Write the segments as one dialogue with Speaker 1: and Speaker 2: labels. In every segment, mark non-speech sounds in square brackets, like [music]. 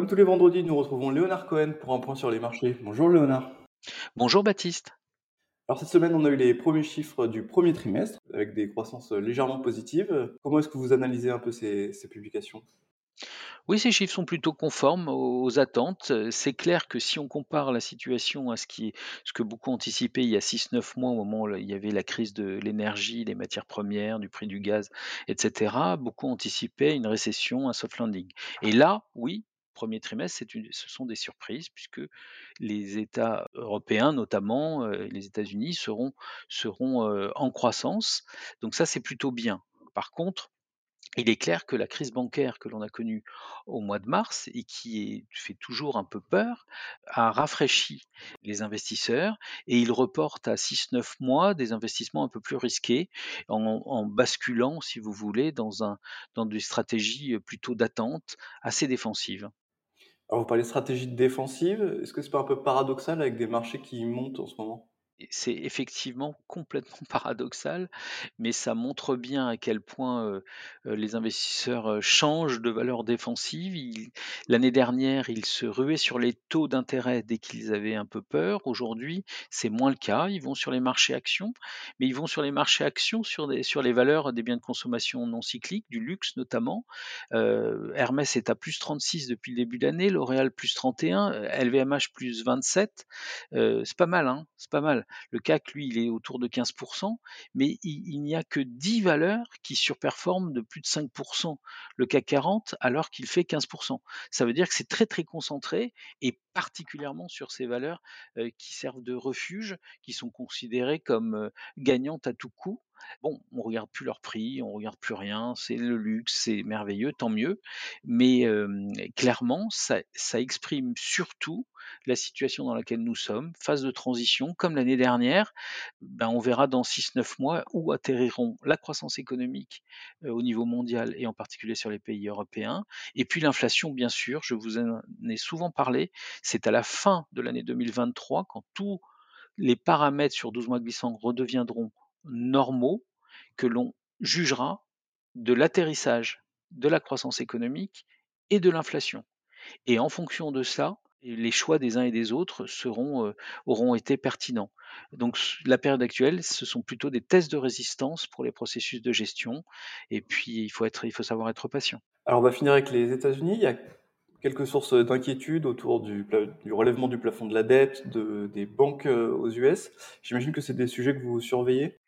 Speaker 1: Comme tous les vendredis, nous retrouvons Léonard Cohen pour un point sur les marchés. Bonjour Léonard.
Speaker 2: Bonjour Baptiste.
Speaker 1: Alors cette semaine, on a eu les premiers chiffres du premier trimestre avec des croissances légèrement positives. Comment est-ce que vous analysez un peu ces, ces publications?
Speaker 2: Oui, ces chiffres sont plutôt conformes aux attentes. C'est clair que si on compare la situation à ce, qui, ce que beaucoup anticipaient il y a 6-9 mois, au moment où il y avait la crise de l'énergie, des matières premières, du prix du gaz, etc., beaucoup anticipaient une récession, un soft landing. Et là, oui, premier trimestre, ce sont des surprises puisque les États européens, notamment euh, les États-Unis, seront, euh, en croissance. Donc ça, c'est plutôt bien. Par contre, il est clair que la crise bancaire que l'on a connue au mois de mars et qui fait toujours un peu peur a rafraîchi les investisseurs et il reporte à 6-9 mois des investissements un peu plus risqués en, en basculant, si vous voulez, dans, un, dans des stratégies plutôt d'attente assez défensives.
Speaker 1: Alors vous parlez stratégie défensive. Est-ce que c'est pas un peu paradoxal avec des marchés qui montent en ce moment?
Speaker 2: C'est effectivement [laughs] complètement paradoxal, mais ça montre bien à quel point, les investisseurs, changent de valeur défensive. L'année dernière, ils se ruaient sur les taux d'intérêt dès qu'ils avaient un peu peur. Aujourd'hui, c'est moins le cas. Ils vont sur les marchés actions, mais ils vont sur les marchés actions sur sur les valeurs des biens de consommation non cycliques, du luxe notamment. Hermès est à +36 depuis le début de l'année, L'Oréal +31, heu, LVMH +27. Heu, c'est pas mal, hein, c'est pas mal. Le CAC, lui, il est autour de 15%, mais il, n'y a que 10 valeurs qui surperforment de plus de 5% le CAC 40 alors qu'il fait 15%. Ça veut dire que c'est très très concentré et particulièrement sur ces valeurs qui servent de refuge, qui sont considérées comme gagnantes à tout coup. Bon, on regarde plus leur prix, on regarde plus rien, c'est le luxe, c'est merveilleux, tant mieux. Mais clairement, ça, exprime surtout la situation dans laquelle nous sommes, phase de transition, comme l'année dernière, ben, on verra dans 6-9 mois où atterriront la croissance économique au niveau mondial et en particulier sur les pays européens. Et puis l'inflation, bien sûr, je vous en ai souvent parlé, c'est à la fin de l'année 2023, quand tous les paramètres sur 12 mois glissants redeviendront normaux, que l'on jugera de l'atterrissage de la croissance économique et de l'inflation. Et en fonction de ça, les choix des uns et des autres euh, auront été pertinents. Donc la période actuelle, ce sont plutôt des tests de résistance pour les processus de gestion. Et puis il faut, savoir être patient.
Speaker 1: Alors on va finir avec les États-Unis. Quelques sources d'inquiétude autour du, relèvement du plafond de la dette, de, des banques euh, aux US. J'imagine que c'est des sujets que vous surveillez?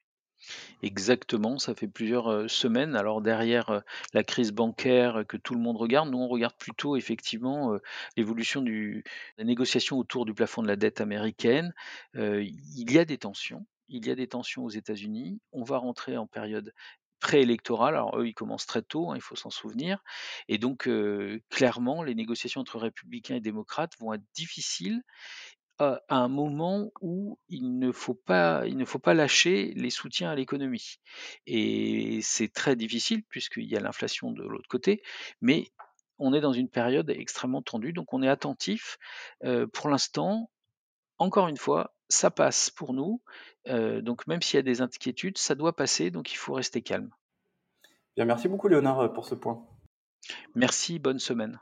Speaker 2: Exactement, ça fait plusieurs semaines. Alors derrière la crise bancaire que tout le monde regarde, nous on regarde plutôt effectivement l'évolution des négociations autour du plafond de la dette américaine. il y a des tensions, il y a des tensions aux États-Unis. On va rentrer en période préélectorale. Alors eux, ils commencent très tôt, hein, il faut s'en souvenir. Et donc clairement, les négociations entre républicains et démocrates vont être difficiles à un moment où il ne faut pas il ne faut pas lâcher les soutiens à l'économie et c'est très difficile puisqu'il y a l'inflation de l'autre côté, mais on est dans une période extrêmement tendue, donc on est attentif. Pour l'instant, encore une fois, ça passe pour nous, donc même s'il y a des inquiétudes, ça doit passer, donc il faut rester calme.
Speaker 1: Bien, merci beaucoup Léonard pour ce point.
Speaker 2: Merci, bonne semaine.